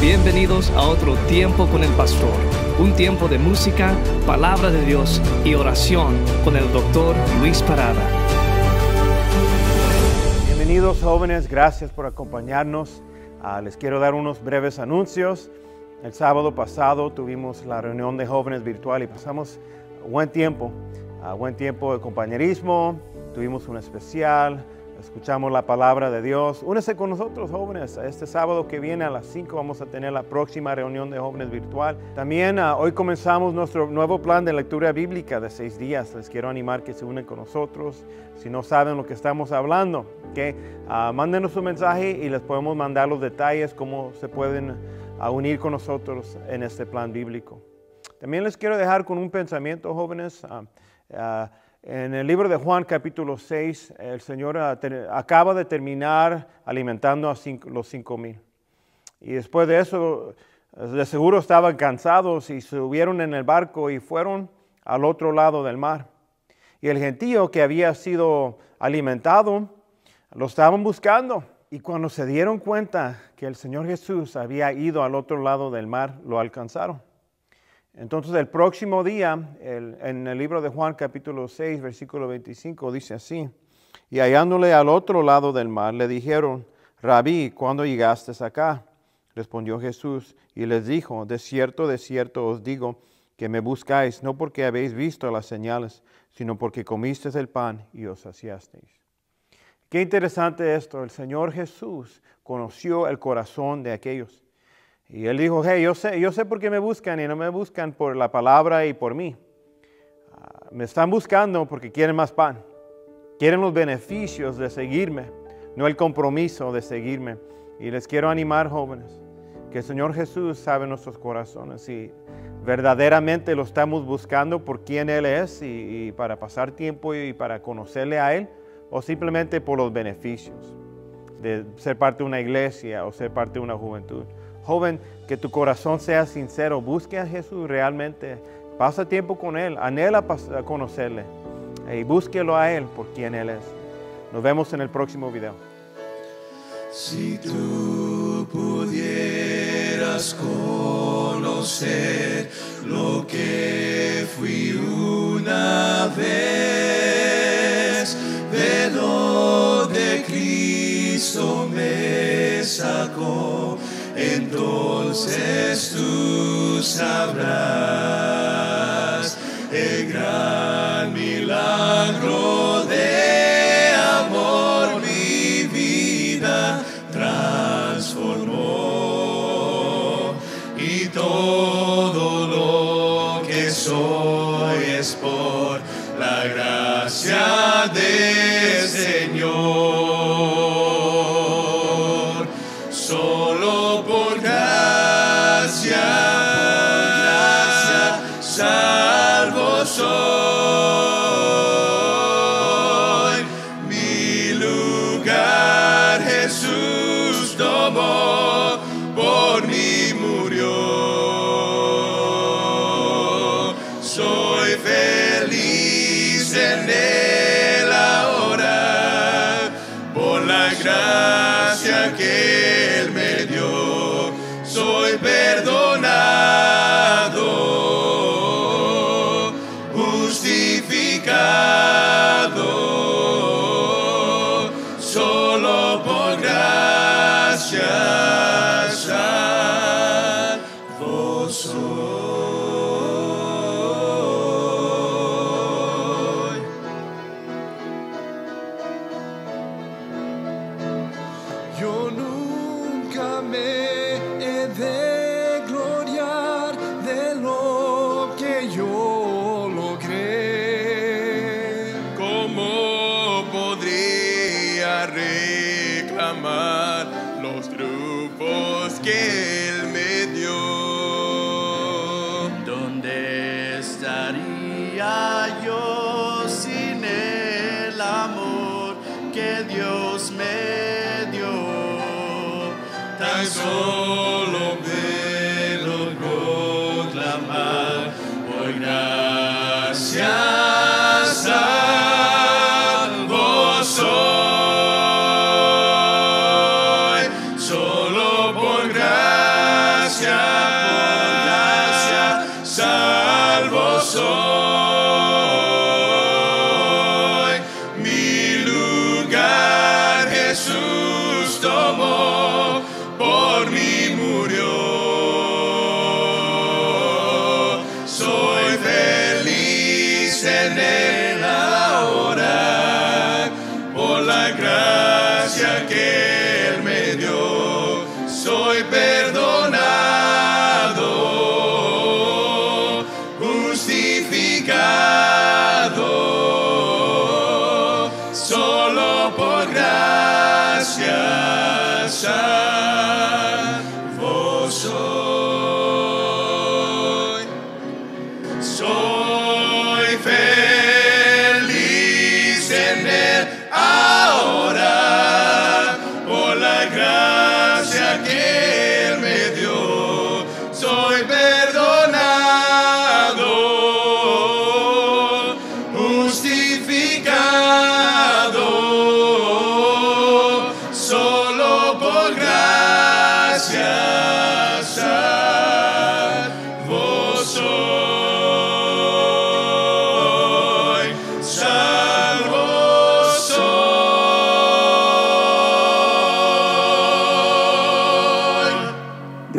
Bienvenidos a otro tiempo con el pastor, un tiempo de música, palabra de Dios y oración con el doctor Luis Parada. Bienvenidos jóvenes, gracias por acompañarnos. Ah, les quiero dar unos breves anuncios. El sábado pasado tuvimos la reunión de jóvenes virtual y pasamos buen tiempo, ah, buen tiempo de compañerismo, tuvimos un especial, escuchamos la palabra de Dios. Únese con nosotros jóvenes, este sábado que viene a las 5 vamos a tener la próxima reunión de jóvenes virtual. También ah, hoy comenzamos nuestro nuevo plan de lectura bíblica de seis días. Les quiero animar que se unen con nosotros. Si no saben lo que estamos hablando, que mándenos un mensaje y les podemos mandar los detalles, cómo se pueden a unir con nosotros en este plan bíblico. También les quiero dejar con un pensamiento, jóvenes. En el libro de Juan capítulo 6, el Señor ah, acaba de terminar alimentando a los cinco mil. Y después de eso, de seguro estaban cansados y subieron en el barco y fueron al otro lado del mar. Y el gentío que había sido alimentado, lo estaban buscando. Y cuando se dieron cuenta que el Señor Jesús había ido al otro lado del mar, lo alcanzaron. Entonces el próximo día, en el libro de Juan capítulo 6, versículo 25, dice así, y hallándole al otro lado del mar, le dijeron, Rabí, ¿cuándo llegaste acá? Respondió Jesús y les dijo, de cierto, de cierto os digo, que me buscáis no porque habéis visto las señales, sino porque comisteis el pan y os saciasteis. Qué interesante esto. El Señor Jesús conoció el corazón de aquellos. Y él dijo, hey, yo sé, yo sé por qué me buscan y no me buscan por la palabra y por mí. Ah, me están buscando porque quieren más pan. Quieren los beneficios de seguirme, no el compromiso de seguirme. Y les quiero animar, jóvenes, que el Señor Jesús sabe nuestros corazones y verdaderamente lo estamos buscando por quién Él es y para pasar tiempo y para conocerle a Él o simplemente por los beneficios de ser parte de una iglesia o ser parte de una juventud. Joven, que tu corazón sea sincero, busque a Jesús realmente, pasa tiempo con Él, anhela conocerle y búsquelo a Él por quien Él es. Nos vemos en el próximo video. Si tú pudieras conocer lo que fui una vez, de donde Cristo me sacó, entonces tú sabrás el gran milagro reclamar los triunfos que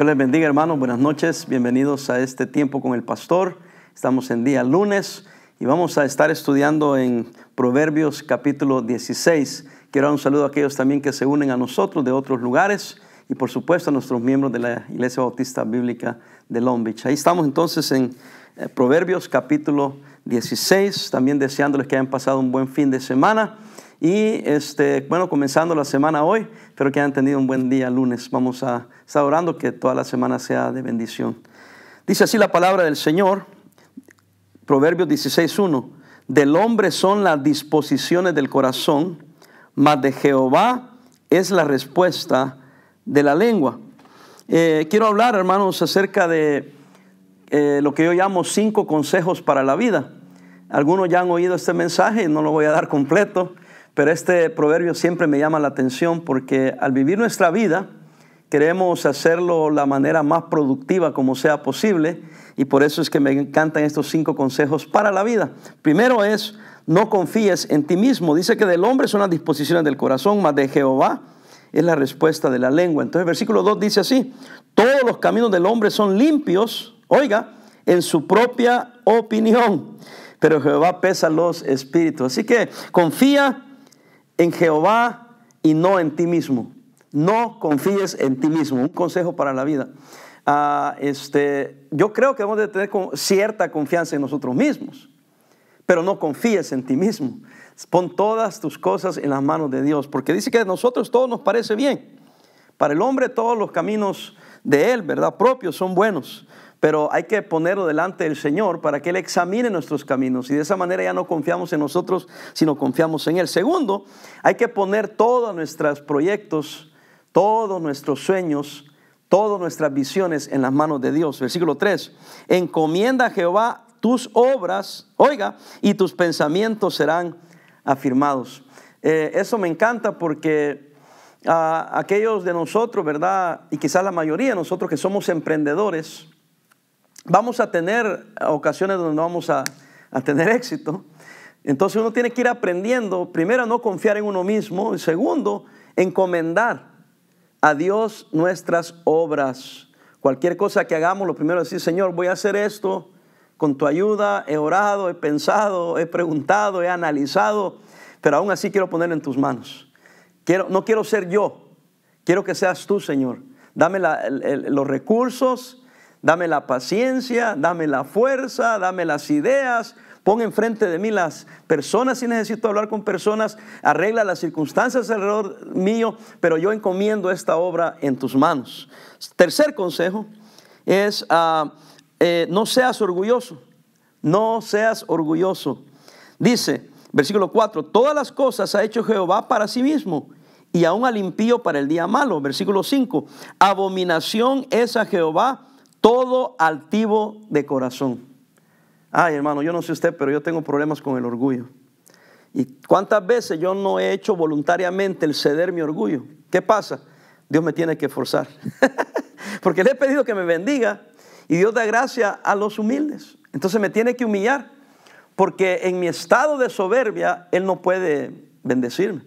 Les bendiga, hermanos. Buenas noches. Bienvenidos a este tiempo con el pastor. Estamos en día lunes y vamos a estar estudiando en Proverbios capítulo 16. Quiero dar un saludo a aquellos también que se unen a nosotros de otros lugares y por supuesto a nuestros miembros de la Iglesia Bautista Bíblica de Long Beach. Ahí estamos entonces en eh, Proverbios capítulo 16, también deseándoles que hayan pasado un buen fin de semana. Y este, bueno, comenzando la semana hoy, espero que hayan tenido un buen día lunes. Vamos a estar orando que toda la semana sea de bendición. Dice así la palabra del Señor, Proverbios 16.1. Del hombre son las disposiciones del corazón, mas de Jehová es la respuesta de la lengua. Eh, quiero hablar, hermanos, acerca de eh, lo que yo llamo cinco consejos para la vida. Algunos ya han oído este mensaje, no lo voy a dar completo, pero este proverbio siempre me llama la atención porque al vivir nuestra vida queremos hacerlo la manera más productiva como sea posible y por eso es que me encantan estos cinco consejos para la vida. Primero es, no confíes en ti mismo. Dice que del hombre son las disposiciones del corazón, mas de Jehová es la respuesta de la lengua. Entonces versículo 2 dice así, todos los caminos del hombre son limpios, oiga, en su propia opinión, pero Jehová pesa los espíritus. Así que confía en Jehová y no en ti mismo. No confíes en ti mismo. Un consejo para la vida. Ah, este, yo creo que debemos de tener cierta confianza en nosotros mismos, pero no confíes en ti mismo. Pon todas tus cosas en las manos de Dios, porque dice que a nosotros todo nos parece bien. Para el hombre todos los caminos de él, ¿verdad? Propios son buenos, pero hay que ponerlo delante del Señor para que Él examine nuestros caminos y de esa manera ya no confiamos en nosotros, sino confiamos en Él. Segundo, hay que poner todos nuestros proyectos, todos nuestros sueños, todas nuestras visiones en las manos de Dios. Versículo 3, encomienda a Jehová tus obras, oiga, y tus pensamientos serán afirmados. Eh, eso me encanta porque a aquellos de nosotros, ¿verdad? Y quizás la mayoría de nosotros que somos emprendedores, vamos a tener ocasiones donde no vamos a, tener éxito. Entonces uno tiene que ir aprendiendo, primero, a no confiar en uno mismo, y segundo, encomendar a Dios nuestras obras. Cualquier cosa que hagamos, lo primero es decir, Señor, voy a hacer esto con tu ayuda, he orado, he pensado, he preguntado, he analizado, pero aún así quiero ponerlo en tus manos. Quiero, no quiero ser yo, quiero que seas tú, Señor. Dame los recursos, dame la paciencia, dame la fuerza, dame las ideas. Pon enfrente de mí las personas si necesito hablar con personas, arregla las circunstancias alrededor mío, pero yo encomiendo esta obra en tus manos. Tercer consejo es ah, eh, no seas orgulloso, no seas orgulloso. Dice, versículo 4, todas las cosas ha hecho Jehová para sí mismo y aún al impío para el día malo. Versículo 5, abominación es a Jehová todo altivo de corazón. Ay, hermano, yo no sé usted, pero yo tengo problemas con el orgullo. ¿Y cuántas veces yo no he hecho voluntariamente el ceder mi orgullo? ¿Qué pasa? Dios me tiene que forzar. Porque le he pedido que me bendiga y Dios da gracia a los humildes. Entonces me tiene que humillar. Porque en mi estado de soberbia, Él no puede bendecirme.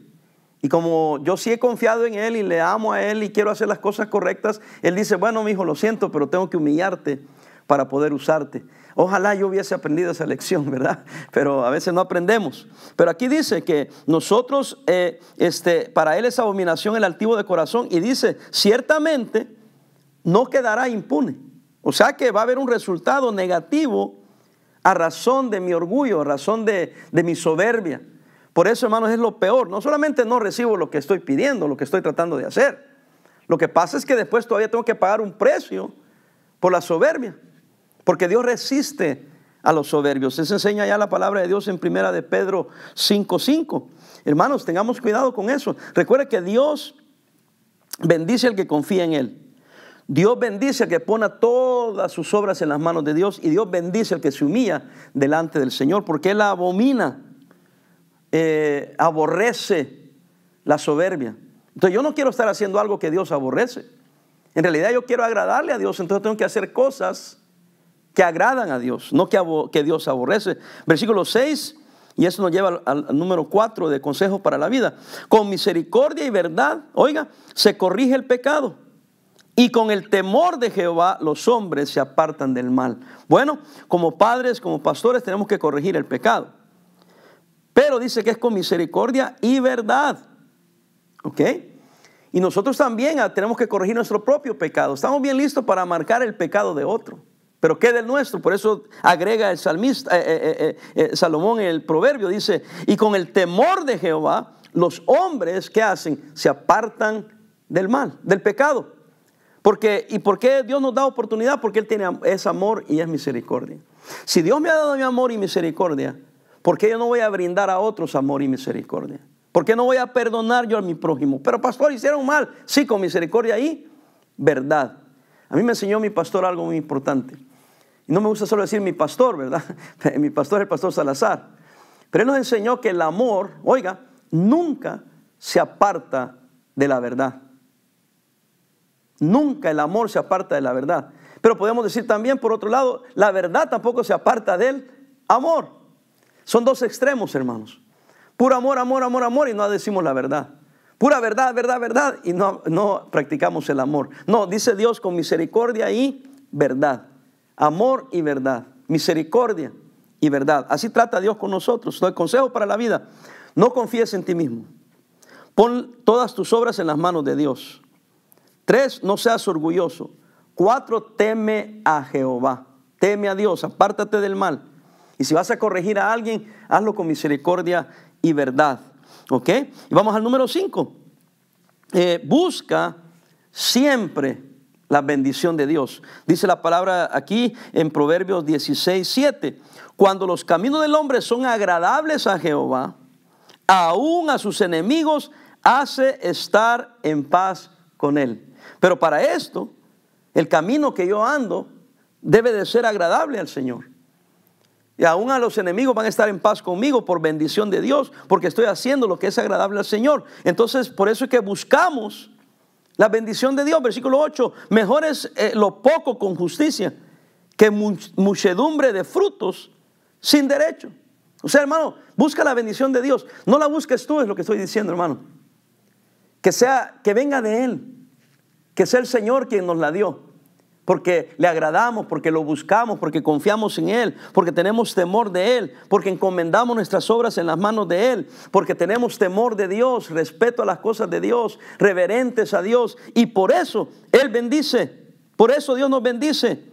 Y como yo sí he confiado en Él y le amo a Él y quiero hacer las cosas correctas, Él dice, bueno, mi hijo, lo siento, pero tengo que humillarte para poder usarte. Ojalá yo hubiese aprendido esa lección, ¿verdad? Pero a veces no aprendemos. Pero aquí dice que nosotros, eh, este, para Él es abominación el altivo de corazón y dice, ciertamente no quedará impune. O sea que va a haber un resultado negativo a razón de mi orgullo, a razón de, de mi soberbia. Por eso, hermanos, es lo peor. No solamente no recibo lo que estoy pidiendo, lo que estoy tratando de hacer. Lo que pasa es que después todavía tengo que pagar un precio por la soberbia. Porque Dios resiste a los soberbios. Eso enseña ya la palabra de Dios en primera de Pedro 5.5. Hermanos, tengamos cuidado con eso. Recuerde que Dios bendice al que confía en Él. Dios bendice al que pone todas sus obras en las manos de Dios y Dios bendice al que se humilla delante del Señor porque Él abomina, eh, aborrece la soberbia. Entonces yo no quiero estar haciendo algo que Dios aborrece. En realidad yo quiero agradarle a Dios, entonces tengo que hacer cosas que agradan a Dios, no que, Dios aborrece. Versículo 6, y eso nos lleva al, al número 4 de consejos para la vida. Con misericordia y verdad, oiga, se corrige el pecado. Y con el temor de Jehová los hombres se apartan del mal. Bueno, como padres, como pastores tenemos que corregir el pecado. Pero dice que es con misericordia y verdad. ¿Ok? Y nosotros también tenemos que corregir nuestro propio pecado. Estamos bien listos para marcar el pecado de otro. Pero ¿qué del nuestro? Por eso agrega el salmista, eh, eh, eh, Salomón en el proverbio, dice, y con el temor de Jehová, los hombres, ¿qué hacen? Se apartan del mal, del pecado. Porque, ¿Y por qué Dios nos da oportunidad? Porque Él tiene, es amor y es misericordia. Si Dios me ha dado mi amor y misericordia, ¿por qué yo no voy a brindar a otros amor y misericordia? ¿Por qué no voy a perdonar yo a mi prójimo? Pero pastor, hicieron mal. Sí, con misericordia y verdad. A mí me enseñó mi pastor algo muy importante. Y no me gusta solo decir mi pastor, ¿verdad? mi pastor es el pastor Salazar. Pero él nos enseñó que el amor, oiga, nunca se aparta de la verdad. Nunca el amor se aparta de la verdad. Pero podemos decir también, por otro lado, la verdad tampoco se aparta del amor. Son dos extremos, hermanos. Puro amor, amor, amor, amor y no decimos la verdad. Pura verdad, verdad, verdad y no, no practicamos el amor. No, dice Dios con misericordia y verdad amor y verdad, misericordia y verdad. Así trata Dios con nosotros. El consejo para la vida, no confíes en ti mismo. Pon todas tus obras en las manos de Dios. Tres, no seas orgulloso. Cuatro, teme a Jehová. Teme a Dios, apártate del mal. Y si vas a corregir a alguien, hazlo con misericordia y verdad. ¿Ok? Y vamos al número cinco. Eh, busca siempre la bendición de Dios. Dice la palabra aquí en Proverbios 16, 7. Cuando los caminos del hombre son agradables a Jehová, aún a sus enemigos hace estar en paz con él. Pero para esto, el camino que yo ando debe de ser agradable al Señor. Y aún a los enemigos van a estar en paz conmigo por bendición de Dios, porque estoy haciendo lo que es agradable al Señor. Entonces, por eso es que buscamos la bendición de Dios, versículo 8, mejor es eh, lo poco con justicia que muchedumbre de frutos sin derecho. O sea, hermano, busca la bendición de Dios. No la busques tú, es lo que estoy diciendo, hermano. Que sea, que venga de Él. Que sea el Señor quien nos la dio porque le agradamos, porque lo buscamos, porque confiamos en Él, porque tenemos temor de Él, porque encomendamos nuestras obras en las manos de Él, porque tenemos temor de Dios, respeto a las cosas de Dios, reverentes a Dios, y por eso Él bendice, por eso Dios nos bendice.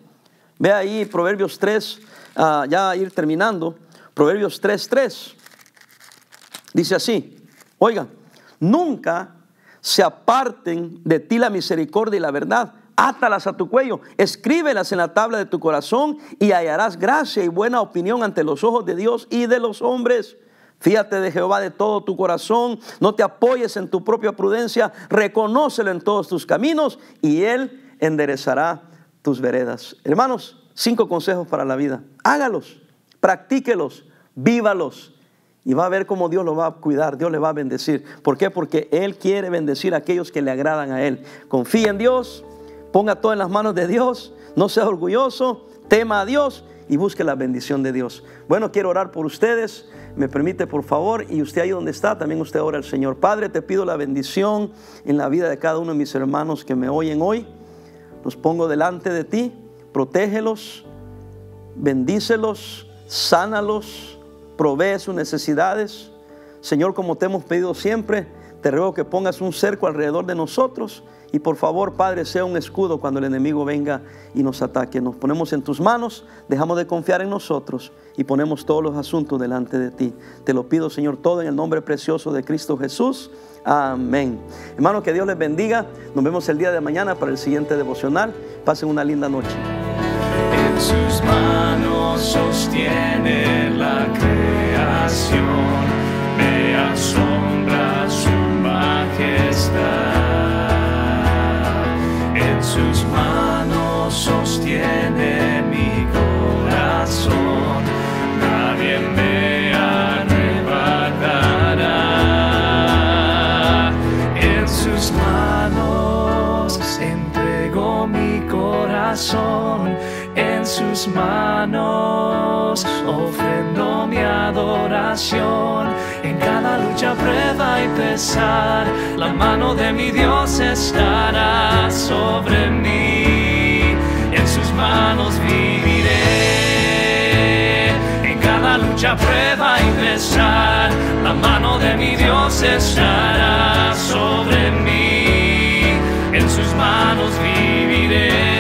Ve ahí Proverbios 3, ah, ya ir terminando, Proverbios 3, 3, dice así, oiga, nunca se aparten de ti la misericordia y la verdad átalas a tu cuello, escríbelas en la tabla de tu corazón y hallarás gracia y buena opinión ante los ojos de Dios y de los hombres. Fíjate de Jehová de todo tu corazón, no te apoyes en tu propia prudencia, reconócelo en todos tus caminos y Él enderezará tus veredas. Hermanos, cinco consejos para la vida. Hágalos, practíquelos, vívalos y va a ver cómo Dios lo va a cuidar, Dios le va a bendecir. ¿Por qué? Porque Él quiere bendecir a aquellos que le agradan a Él. Confía en Dios Ponga todo en las manos de Dios, no sea orgulloso, tema a Dios y busque la bendición de Dios. Bueno, quiero orar por ustedes. Me permite, por favor, y usted ahí donde está, también usted ora al Señor. Padre, te pido la bendición en la vida de cada uno de mis hermanos que me oyen hoy. Los pongo delante de ti, protégelos, bendícelos, sánalos, provee sus necesidades. Señor, como te hemos pedido siempre, te ruego que pongas un cerco alrededor de nosotros Y por favor, Padre, sea un escudo cuando el enemigo venga y nos ataque. Nos ponemos en tus manos, dejamos de confiar en nosotros y ponemos todos los asuntos delante de ti. Te lo pido, Señor, todo en el nombre precioso de Cristo Jesús. Amén. Hermano, que Dios les bendiga. Nos vemos el día de mañana para el siguiente devocional. Pasen una linda noche. En sus manos sostiene sus manos ofrendo mi adoración. En cada lucha, prueba y pesar, la mano de mi Dios estará sobre mí. En sus manos viviré. En cada lucha, prueba y pesar, la mano de mi Dios estará sobre mí. En sus manos viviré.